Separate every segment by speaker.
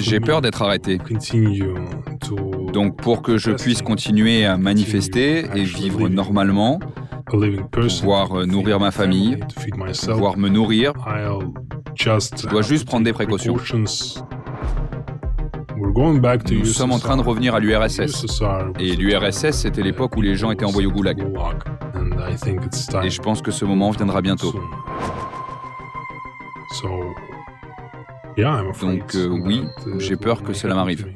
Speaker 1: J'ai peur d'être arrêté. Donc pour que je puisse continuer à manifester et vivre normalement, pouvoir euh, nourrir ma famille, pouvoir me nourrir, je dois juste prendre des précautions. Nous sommes en train de revenir à l'URSS. Et l'URSS, c'était l'époque où les gens étaient envoyés au goulag. Et je pense que ce moment viendra bientôt. Donc euh, oui, j'ai peur que cela m'arrive.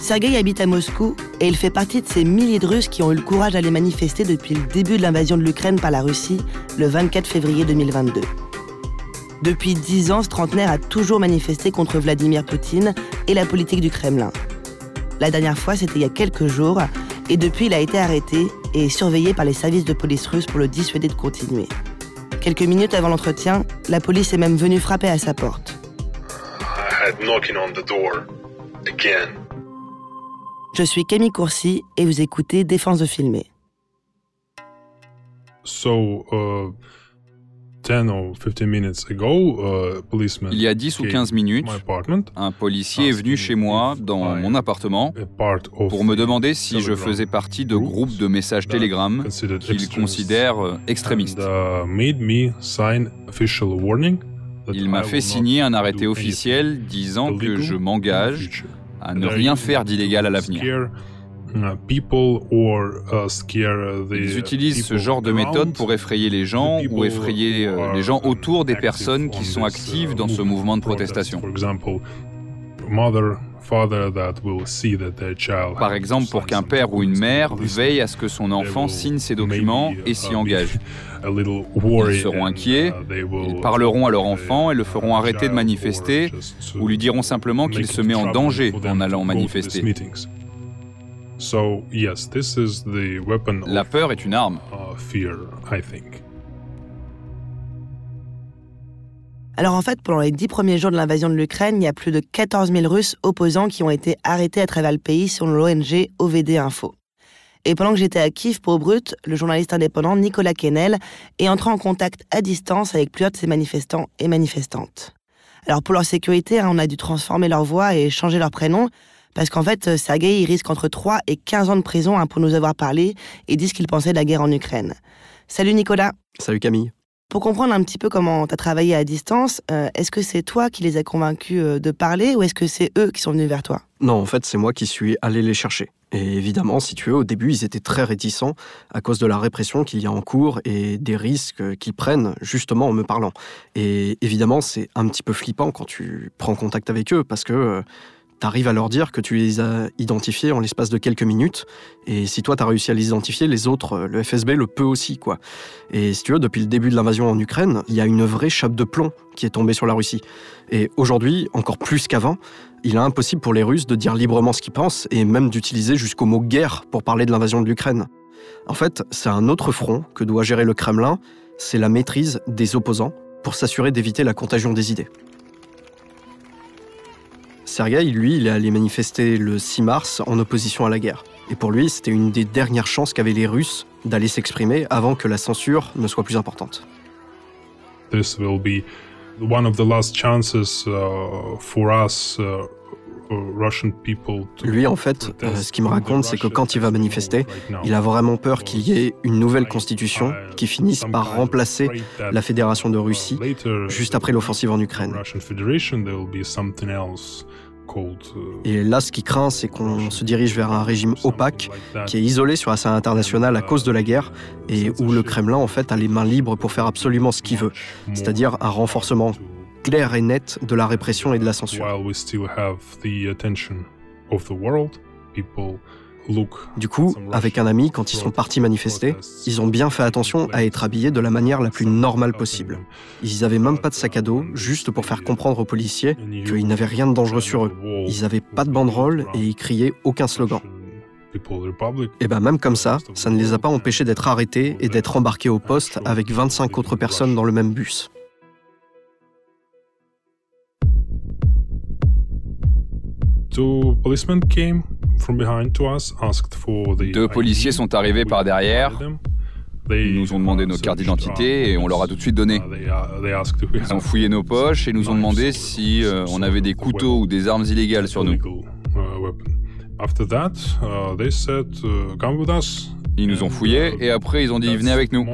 Speaker 2: Sergei habite à Moscou et il fait partie de ces milliers de Russes qui ont eu le courage d'aller manifester depuis le début de l'invasion de l'Ukraine par la Russie le 24 février 2022. Depuis dix ans, ce trentenaire a toujours manifesté contre Vladimir Poutine et la politique du Kremlin. La dernière fois, c'était il y a quelques jours, et depuis, il a été arrêté et surveillé par les services de police russes pour le dissuader de continuer. Quelques minutes avant l'entretien, la police est même venue frapper à sa porte. Je suis Camille Courcy et vous écoutez Défense de filmer.
Speaker 1: Uh, il y a 10 ou 15 minutes, un policier est venu chez moi dans mon appartement pour me demander si je faisais partie de groupes de messages Telegram qu'il considère euh, extrémistes. Uh, Il m'a fait signer un arrêté officiel disant que je m'engage à ne rien faire d'illégal à l'avenir. Uh, uh, Ils utilisent ce genre de méthode pour effrayer les gens ou effrayer euh, les gens autour des personnes qui sont actives dans ce mouvement de protestation. Par exemple, pour qu'un père ou une mère veille à ce que son enfant signe ses documents et s'y uh, engage. Ils seront inquiets, ils parleront à leur enfant et le feront arrêter de manifester ou lui diront simplement qu'il se met en danger en allant manifester. La peur est une arme.
Speaker 2: Uh, Alors en fait, pendant les dix premiers jours de l'invasion de l'Ukraine, il y a plus de 14 000 Russes opposants qui ont été arrêtés à travers le pays selon l'ONG OVD Info. Et pendant que j'étais à Kiev pour Brut, le journaliste indépendant Nicolas Kennel est entré en contact à distance avec plusieurs de ces manifestants et manifestantes. Alors pour leur sécurité, hein, on a dû transformer leur voix et changer leur prénom, parce qu'en fait, euh, Sergei, il risque entre 3 et 15 ans de prison hein, pour nous avoir parlé et dit ce qu'il pensait de la guerre en Ukraine. Salut Nicolas.
Speaker 3: Salut Camille.
Speaker 2: Pour comprendre un petit peu comment tu as travaillé à distance, euh, est-ce que c'est toi qui les as convaincus euh, de parler ou est-ce que c'est eux qui sont venus vers toi?
Speaker 3: Non, en fait, c'est moi qui suis allé les chercher. Et évidemment, si tu veux, au début, ils étaient très réticents à cause de la répression qu'il y a en cours et des risques qu'ils prennent justement en me parlant. Et évidemment, c'est un petit peu flippant quand tu prends contact avec eux parce que tu à leur dire que tu les as identifiés en l'espace de quelques minutes. Et si toi, tu as réussi à les identifier, les autres, le FSB le peut aussi. quoi. Et si tu veux, depuis le début de l'invasion en Ukraine, il y a une vraie chape de plomb qui est tombée sur la Russie. Et aujourd'hui, encore plus qu'avant, il est impossible pour les Russes de dire librement ce qu'ils pensent et même d'utiliser jusqu'au mot guerre pour parler de l'invasion de l'Ukraine. En fait, c'est un autre front que doit gérer le Kremlin, c'est la maîtrise des opposants pour s'assurer d'éviter la contagion des idées. Sergueï, lui, il est allé manifester le 6 mars en opposition à la guerre. Et pour lui, c'était une des dernières chances qu'avaient les Russes d'aller s'exprimer avant que la censure ne soit plus importante.
Speaker 4: This will be one of the last chances uh, for us uh,
Speaker 3: lui, en fait, euh, ce qu'il me raconte, c'est que quand il va manifester, il a vraiment peur qu'il y ait une nouvelle constitution qui finisse par remplacer la Fédération de Russie juste après l'offensive en Ukraine. Et là, ce qu'il craint, c'est qu'on se dirige vers un régime opaque, qui est isolé sur la scène internationale à cause de la guerre, et où le Kremlin, en fait, a les mains libres pour faire absolument ce qu'il veut, c'est-à-dire un renforcement clair et net de la répression et de la censure. Du coup, avec un ami, quand ils sont partis manifester, ils ont bien fait attention à être habillés de la manière la plus normale possible. Ils n'avaient même pas de sac à dos, juste pour faire comprendre aux policiers qu'ils n'avaient rien de dangereux sur eux. Ils n'avaient pas de banderole et ils criaient aucun slogan. Et bien même comme ça, ça ne les a pas empêchés d'être arrêtés et d'être embarqués au poste avec 25 autres personnes dans le même bus.
Speaker 1: Deux policiers sont arrivés par derrière. Ils nous ont demandé nos cartes d'identité et on leur a tout de suite donné. Ils ont fouillé nos poches et nous ont demandé si euh, on avait des couteaux ou des armes illégales sur nous. Ils nous ont fouillés et après ils ont dit venez avec nous.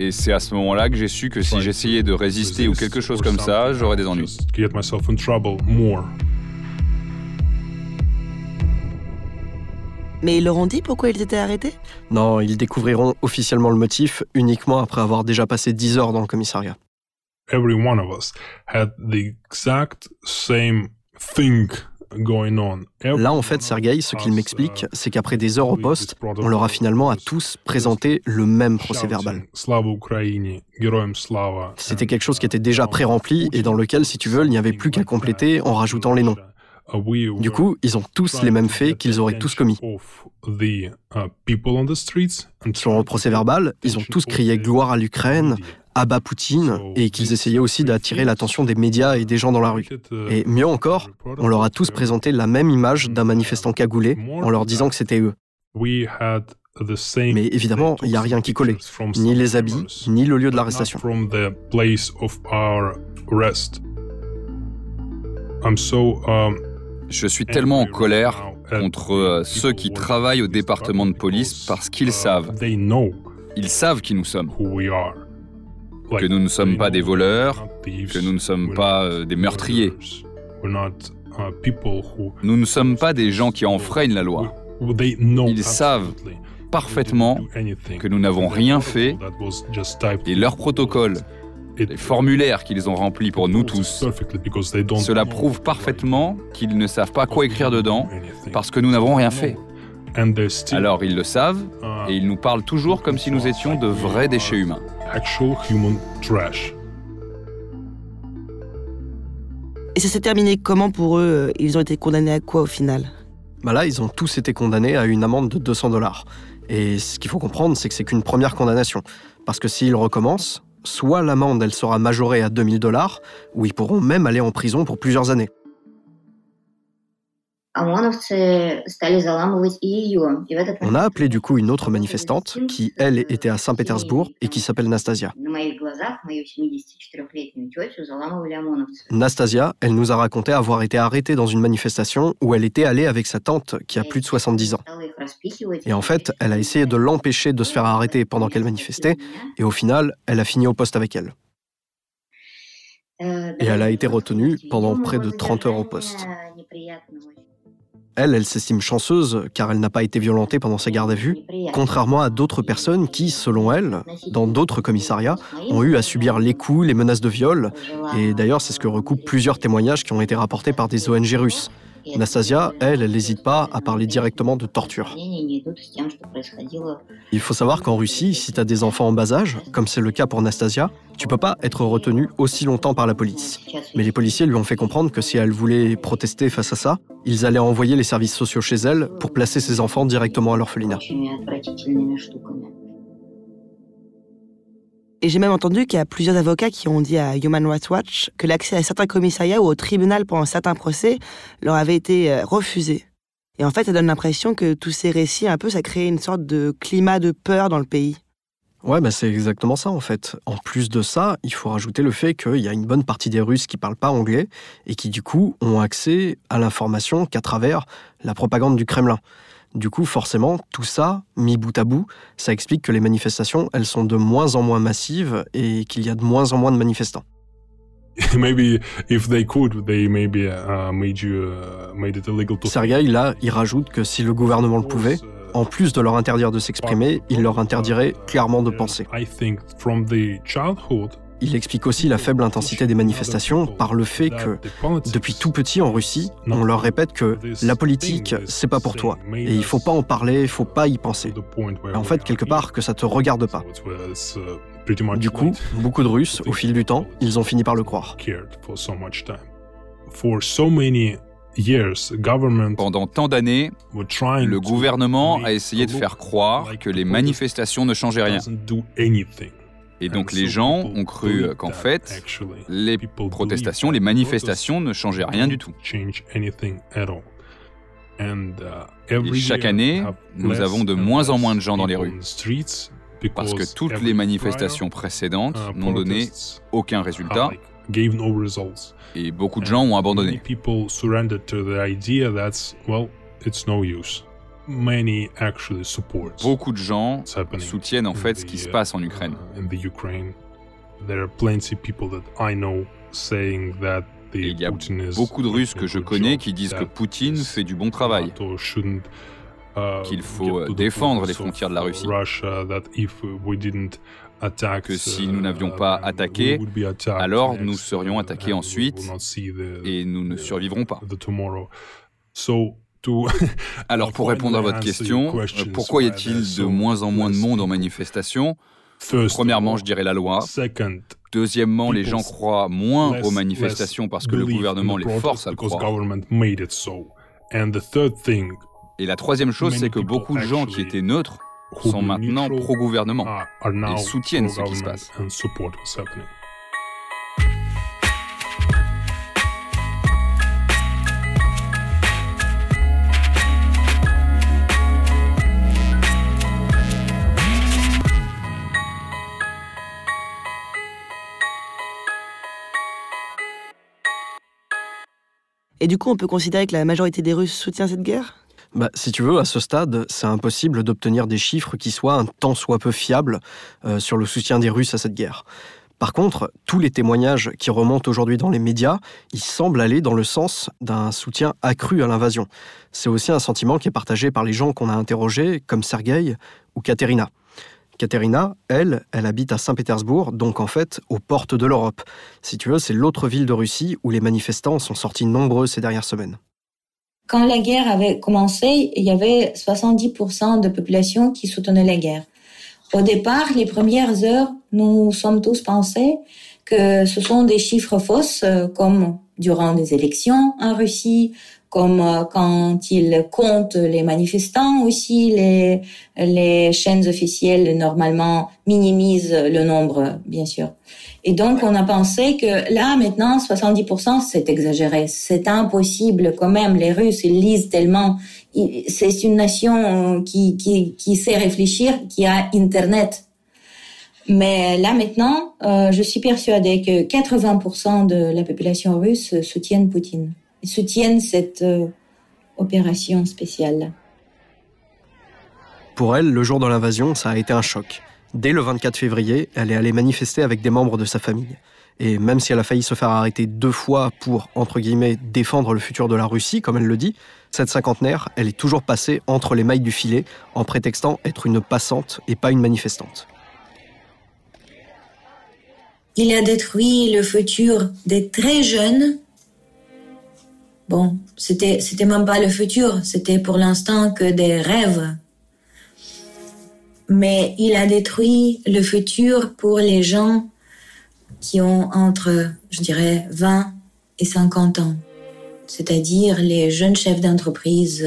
Speaker 1: Et c'est à ce moment-là que j'ai su que si j'essayais de résister ou quelque chose comme ça, j'aurais des ennuis.
Speaker 2: Mais ils leur ont dit pourquoi ils étaient arrêtés?
Speaker 3: Non, ils découvriront officiellement le motif uniquement après avoir déjà passé 10 heures dans le commissariat.
Speaker 4: Every one of us had the exact same thing
Speaker 3: Là, en fait, Sergei, ce qu'il m'explique, c'est qu'après des heures au poste, on leur a finalement à tous présenté le même procès verbal. C'était quelque chose qui était déjà pré-rempli et dans lequel, si tu veux, il n'y avait plus qu'à compléter en rajoutant les noms. Du coup, ils ont tous les mêmes faits qu'ils auraient tous commis. Sur le procès verbal, ils ont tous crié gloire à l'Ukraine, abat Poutine et qu'ils essayaient aussi d'attirer l'attention des médias et des gens dans la rue. Et mieux encore, on leur a tous présenté la même image d'un manifestant cagoulé en leur disant que c'était eux. Mais évidemment, il n'y a rien qui collait, ni les habits, ni le lieu de l'arrestation.
Speaker 1: Je suis tellement en colère contre euh, ceux qui travaillent au département de police parce qu'ils savent. Ils savent qui nous sommes que nous ne sommes pas des voleurs, que nous ne sommes pas euh, des meurtriers. Nous ne sommes pas des gens qui enfreignent la loi. Ils savent parfaitement que nous n'avons rien fait et leur protocole, les formulaires qu'ils ont remplis pour nous tous, cela prouve parfaitement qu'ils ne savent pas quoi écrire dedans parce que nous n'avons rien fait. Alors ils le savent et ils nous parlent toujours comme si nous étions de vrais déchets humains actual human trash.
Speaker 2: Et ça s'est terminé comment pour eux? Ils ont été condamnés à quoi au final?
Speaker 3: Bah Là, ils ont tous été condamnés à une amende de 200 dollars. Et ce qu'il faut comprendre, c'est que c'est qu'une première condamnation. Parce que s'ils recommencent, soit l'amende, elle sera majorée à 2000 dollars, ou ils pourront même aller en prison pour plusieurs années. On a appelé du coup une autre manifestante qui, elle, était à Saint-Pétersbourg et qui s'appelle Nastasia. Nastasia, elle nous a raconté avoir été arrêtée dans une manifestation où elle était allée avec sa tante qui a plus de 70 ans. Et en fait, elle a essayé de l'empêcher de se faire arrêter pendant qu'elle manifestait et au final, elle a fini au poste avec elle. Et elle a été retenue pendant près de 30 heures au poste. Elle, elle s'estime chanceuse car elle n'a pas été violentée pendant sa garde à vue, contrairement à d'autres personnes qui, selon elle, dans d'autres commissariats, ont eu à subir les coups, les menaces de viol. Et d'ailleurs, c'est ce que recoupent plusieurs témoignages qui ont été rapportés par des ONG russes. Nastasia, elle, elle n'hésite pas à parler directement de torture. Il faut savoir qu'en Russie, si tu as des enfants en bas âge, comme c'est le cas pour Nastasia, tu peux pas être retenu aussi longtemps par la police. Mais les policiers lui ont fait comprendre que si elle voulait protester face à ça, ils allaient envoyer les services sociaux chez elle pour placer ses enfants directement à l'orphelinat.
Speaker 2: Et j'ai même entendu qu'il y a plusieurs avocats qui ont dit à Human Rights Watch que l'accès à certains commissariats ou au tribunal pendant certains procès leur avait été euh, refusé. Et en fait, ça donne l'impression que tous ces récits, un peu, ça crée une sorte de climat de peur dans le pays.
Speaker 3: Ouais, bah c'est exactement ça en fait. En plus de ça, il faut rajouter le fait qu'il y a une bonne partie des Russes qui parlent pas anglais et qui du coup ont accès à l'information qu'à travers la propagande du Kremlin. Du coup, forcément, tout ça, mis bout à bout, ça explique que les manifestations, elles sont de moins en moins massives et qu'il y a de moins en moins de manifestants. Sergei, là, il rajoute que si le gouvernement le pouvait, en plus de leur interdire de s'exprimer, il leur interdirait clairement de penser. Il explique aussi la faible intensité des manifestations par le fait que, depuis tout petit en Russie, on leur répète que la politique, c'est pas pour toi. Et il faut pas en parler, il faut pas y penser. en fait, quelque part, que ça te regarde pas. Du coup, beaucoup de Russes, au fil du temps, ils ont fini par le croire.
Speaker 1: Pendant tant d'années, le gouvernement a essayé de faire croire que les manifestations ne changeaient rien. Et donc les gens ont cru qu'en fait, les protestations, les manifestations ne changeaient rien du tout. Et chaque année, nous avons de moins en moins de gens dans les rues. Parce que toutes les manifestations précédentes uh, n'ont donné aucun résultat et beaucoup de gens ont abandonné. Beaucoup de gens soutiennent en fait ce qui se passe en Ukraine. Et il y a beaucoup de Russes que je connais qui disent que Poutine fait du bon travail, uh, qu'il faut défendre les frontières de la Russie que si nous n'avions pas uh, attaqué, alors nous serions attaqués ensuite et nous ne survivrons pas. Alors pour répondre à votre question, pourquoi y a-t-il de moins en moins de monde en manifestation? Premièrement, je dirais la loi. Deuxièmement, les gens croient moins aux manifestations parce que le gouvernement les force à le croire. Et la troisième chose, c'est que beaucoup de gens qui étaient neutres sont maintenant pro-gouvernement et soutiennent ce qui se passe.
Speaker 2: Du coup, on peut considérer que la majorité des Russes soutient cette guerre?
Speaker 3: Bah, si tu veux, à ce stade, c'est impossible d'obtenir des chiffres qui soient un tant soit peu fiables euh, sur le soutien des Russes à cette guerre. Par contre, tous les témoignages qui remontent aujourd'hui dans les médias, ils semblent aller dans le sens d'un soutien accru à l'invasion. C'est aussi un sentiment qui est partagé par les gens qu'on a interrogés, comme Sergueï ou Katerina. Katerina, elle, elle habite à Saint-Pétersbourg, donc en fait aux portes de l'Europe. Si tu veux, c'est l'autre ville de Russie où les manifestants sont sortis nombreux ces dernières semaines.
Speaker 5: Quand la guerre avait commencé, il y avait 70% de population qui soutenait la guerre. Au départ, les premières heures, nous sommes tous pensés que ce sont des chiffres fausses, euh, comme durant des élections en Russie, comme euh, quand ils comptent les manifestants aussi, les, les chaînes officielles normalement minimisent le nombre, bien sûr. Et donc, on a pensé que là, maintenant, 70%, c'est exagéré. C'est impossible quand même. Les Russes, ils lisent tellement. C'est une nation qui, qui, qui sait réfléchir, qui a Internet. Mais là, maintenant, euh, je suis persuadée que 80% de la population russe soutiennent Poutine. Soutiennent cette euh, opération spéciale.
Speaker 3: Pour elle, le jour de l'invasion, ça a été un choc. Dès le 24 février, elle est allée manifester avec des membres de sa famille. Et même si elle a failli se faire arrêter deux fois pour, entre guillemets, défendre le futur de la Russie, comme elle le dit, cette cinquantenaire, elle est toujours passée entre les mailles du filet en prétextant être une passante et pas une manifestante.
Speaker 5: Il a détruit le futur des très jeunes. Bon, c'était, c'était même pas le futur, c'était pour l'instant que des rêves mais il a détruit le futur pour les gens qui ont entre, je dirais, 20 et 50 ans. C'est-à-dire les jeunes chefs d'entreprise,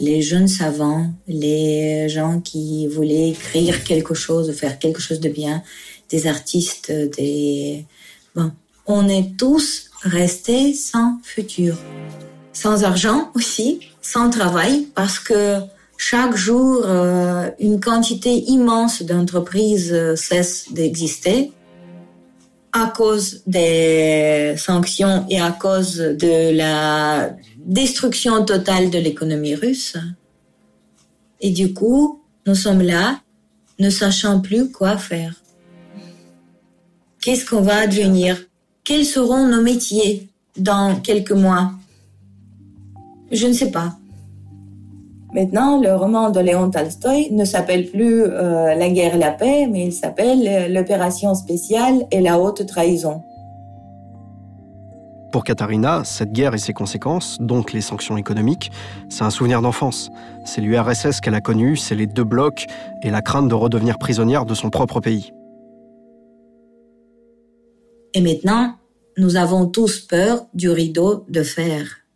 Speaker 5: les jeunes savants, les gens qui voulaient écrire quelque chose, faire quelque chose de bien, des artistes, des... Bon, on est tous restés sans futur. Sans argent aussi, sans travail, parce que chaque jour, euh, une quantité immense d'entreprises euh, cesse d'exister à cause des sanctions et à cause de la destruction totale de l'économie russe. Et du coup, nous sommes là, ne sachant plus quoi faire. Qu'est-ce qu'on va devenir? Quels seront nos métiers dans quelques mois? Je ne sais pas. Maintenant, le roman de Léon Tolstoï ne s'appelle plus euh, La guerre et la paix, mais il s'appelle euh, L'opération spéciale et la haute trahison.
Speaker 3: Pour Katharina, cette guerre et ses conséquences, donc les sanctions économiques, c'est un souvenir d'enfance. C'est l'URSS qu'elle a connu, c'est les deux blocs et la crainte de redevenir prisonnière de son propre pays.
Speaker 5: Et maintenant, nous avons tous peur du rideau de fer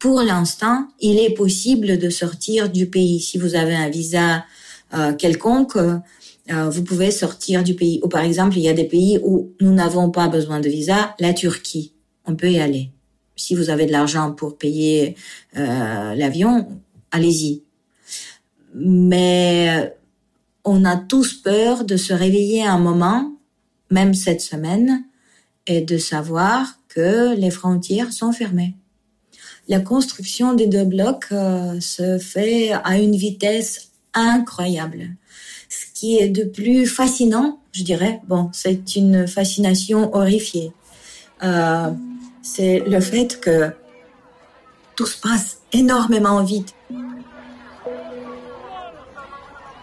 Speaker 5: pour l'instant, il est possible de sortir du pays. Si vous avez un visa euh, quelconque, euh, vous pouvez sortir du pays. Ou par exemple, il y a des pays où nous n'avons pas besoin de visa, la Turquie, on peut y aller. Si vous avez de l'argent pour payer euh, l'avion, allez-y. Mais on a tous peur de se réveiller un moment, même cette semaine, et de savoir que les frontières sont fermées la construction des deux blocs euh, se fait à une vitesse incroyable. Ce qui est de plus fascinant, je dirais, bon, c'est une fascination horrifiée. Euh, c'est le fait que tout se passe énormément vite.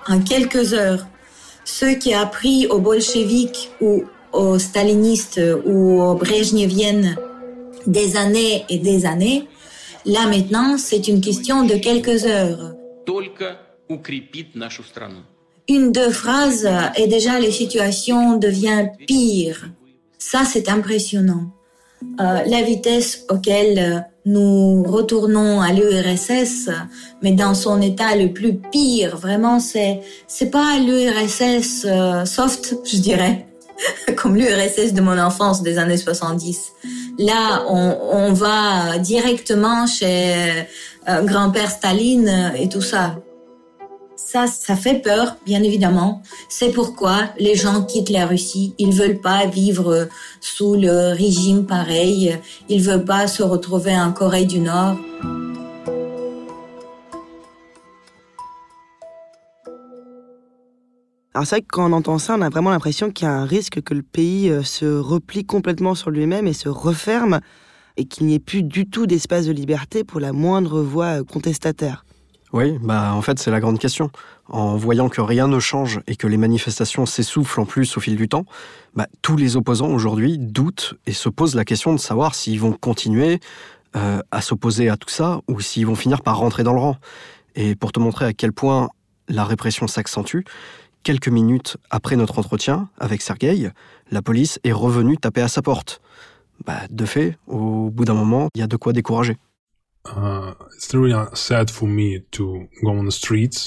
Speaker 5: En quelques heures, ce qui a pris aux bolcheviks ou aux stalinistes ou aux brejneviennes des années et des années, Là maintenant, c'est une question de quelques heures. Une, deux phrases et déjà la situation devient pire. Ça, c'est impressionnant. Euh, la vitesse auquel nous retournons à l'URSS, mais dans son état le plus pire, vraiment, c'est c'est pas l'URSS euh, soft, je dirais, comme l'URSS de mon enfance des années 70. Là, on, va directement chez euh, grand-père Staline et tout ça. Ça, ça fait peur, bien évidemment. C'est pourquoi les gens quittent la Russie. Ils veulent pas vivre sous le régime pareil. Ils veulent pas se retrouver en Corée du Nord.
Speaker 2: Alors c'est vrai que quand on entend ça, on a vraiment l'impression qu'il y a un risque que le pays euh, se replie complètement sur lui-même et se referme et qu'il n'y ait plus du tout d'espace de liberté pour la moindre voix euh, contestataire.
Speaker 3: Oui, bah en fait c'est la grande question. En voyant que rien ne change et que les manifestations s'essoufflent en plus au fil du temps, bah, tous les opposants aujourd'hui doutent et se posent la question de savoir s'ils vont continuer euh, à s'opposer à tout ça ou s'ils vont finir par rentrer dans le rang. Et pour te montrer à quel point la répression s'accentue, quelques minutes après notre entretien avec Sergueï, la police est revenue taper à sa porte. Bah, de fait, au bout d'un moment, il y a de quoi décourager.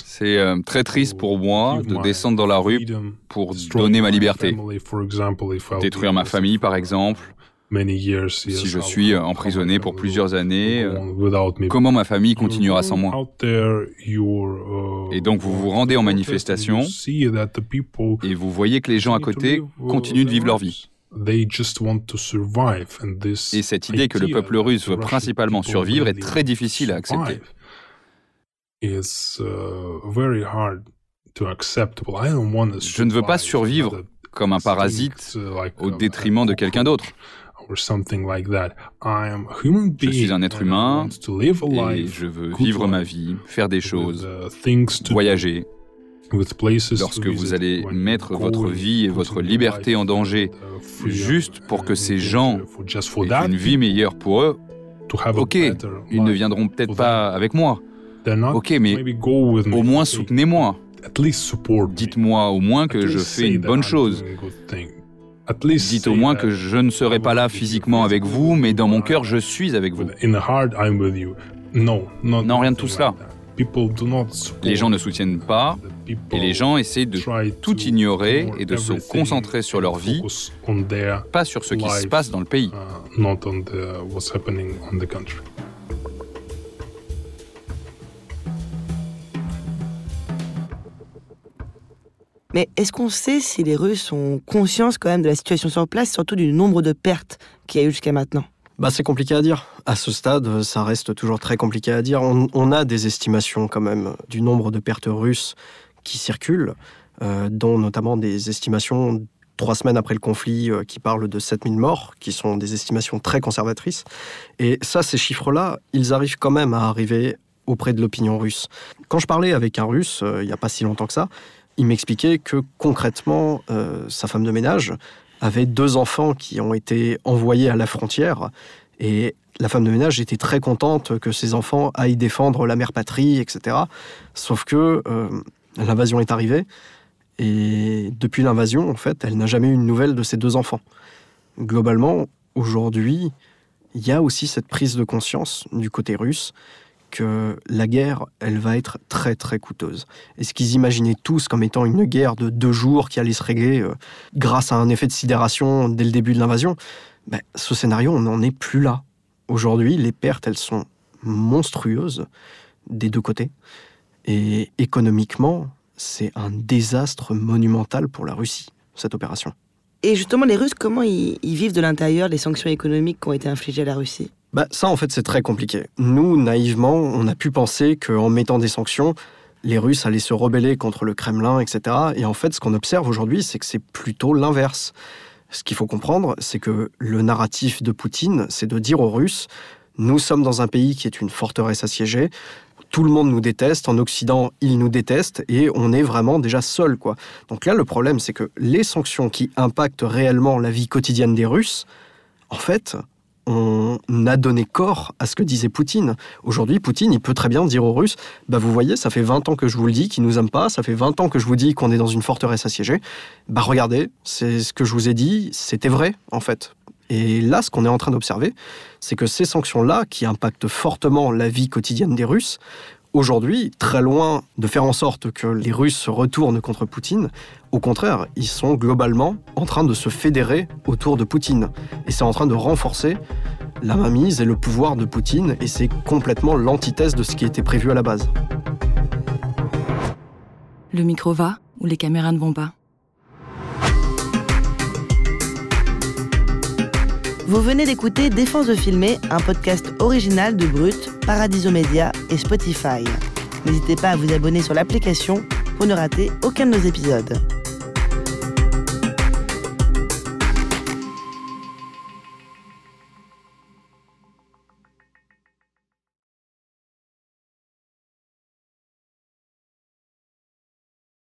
Speaker 1: C'est euh, très triste pour moi de descendre dans la rue pour donner ma liberté. Détruire ma famille, par exemple, si je suis emprisonné pour plusieurs années, comment ma famille continuera sans moi uh, Et donc vous vous rendez en manifestation et vous voyez que les gens à côté uh, continuent de vivre leur vie. Et cette idée que le peuple russe veut principalement survivre est très difficile à accepter. Uh, je ne veux pas survivre comme un parasite au détriment de quelqu'un d'autre. Je suis un être humain et je veux vivre ma vie, faire des choses, voyager. Lorsque vous allez mettre votre vie et votre liberté en danger juste pour que ces gens aient une vie meilleure pour eux, ok, ils ne viendront peut-être pas avec moi. Ok, mais au moins soutenez-moi. Dites-moi au moins que je fais une bonne chose. Dites au moins que je ne serai pas là physiquement avec vous, mais dans mon cœur, je suis avec vous. Non, rien de tout cela. Les gens ne soutiennent pas et les gens essaient de tout ignorer et de se concentrer sur leur vie, pas sur ce qui se passe dans le pays.
Speaker 2: Mais est-ce qu'on sait si les Russes ont conscience quand même de la situation sur place, surtout du nombre de pertes qu'il y a eu jusqu'à maintenant?
Speaker 3: Bah, c'est compliqué à dire. À ce stade, ça reste toujours très compliqué à dire. On, a des estimations quand même du nombre de pertes russes qui circulent, euh, dont notamment des estimations trois semaines après le conflit euh, qui parlent de 7000 morts, qui sont des estimations très conservatrices. Et ça, ces chiffres-là, ils arrivent quand même à arriver auprès de l'opinion russe. Quand je parlais avec un russe, euh, il n'y a pas si longtemps que ça, il m'expliquait que concrètement, euh, sa femme de ménage avait deux enfants qui ont été envoyés à la frontière et la femme de ménage était très contente que ses enfants aillent défendre la mère patrie, etc. Sauf que euh, l'invasion est arrivée et depuis l'invasion, en fait, elle n'a jamais eu une nouvelle de ses deux enfants. Globalement, aujourd'hui, il y a aussi cette prise de conscience du côté russe que la guerre, elle va être très très coûteuse. Et ce qu'ils imaginaient tous comme étant une guerre de deux jours qui allait se régler euh, grâce à un effet de sidération dès le début de l'invasion, ben, ce scénario, on n'en est plus là. Aujourd'hui, les pertes, elles sont monstrueuses des deux côtés. Et économiquement, c'est un désastre monumental pour la Russie, cette opération.
Speaker 2: Et justement, les Russes, comment ils, vivent de l'intérieur les sanctions économiques qui ont été infligées à la Russie?
Speaker 3: Bah, Ça, en fait, c'est très compliqué. Nous, naïvement, on a pu penser qu'en mettant des sanctions, les Russes allaient se rebeller contre le Kremlin, etc. Et en fait, ce qu'on observe aujourd'hui, c'est que c'est plutôt l'inverse. Ce qu'il faut comprendre, c'est que le narratif de Poutine, c'est de dire aux Russes, nous sommes dans un pays qui est une forteresse assiégée, tout le monde nous déteste, en Occident, ils nous détestent, et on est vraiment déjà seul, quoi. Donc là, le problème, c'est que les sanctions qui impactent réellement la vie quotidienne des Russes, en fait, on a donné corps à ce que disait Poutine. Aujourd'hui, Poutine, il peut très bien dire aux Russes bah vous voyez, ça fait 20 ans que je vous le dis qu'ils nous aiment pas, ça fait 20 ans que je vous dis qu'on est dans une forteresse assiégée. Bah regardez, c'est ce que je vous ai dit, c'était vrai en fait. Et là, ce qu'on est en train d'observer, c'est que ces sanctions-là, qui impactent fortement la vie quotidienne des Russes, aujourd'hui, très loin de faire en sorte que les Russes se retournent contre Poutine, au contraire, ils sont globalement en train de se fédérer autour de Poutine. Et c'est en train de renforcer la mainmise et le pouvoir de Poutine, et c'est complètement l'antithèse de ce qui était prévu à la base.
Speaker 6: Le micro va ou les caméras ne vont pas?
Speaker 2: Vous venez d'écouter Défense de filmer, un podcast original de Brut, Paradiso Media et Spotify. N'hésitez pas à vous abonner sur l'application pour ne rater aucun de nos épisodes.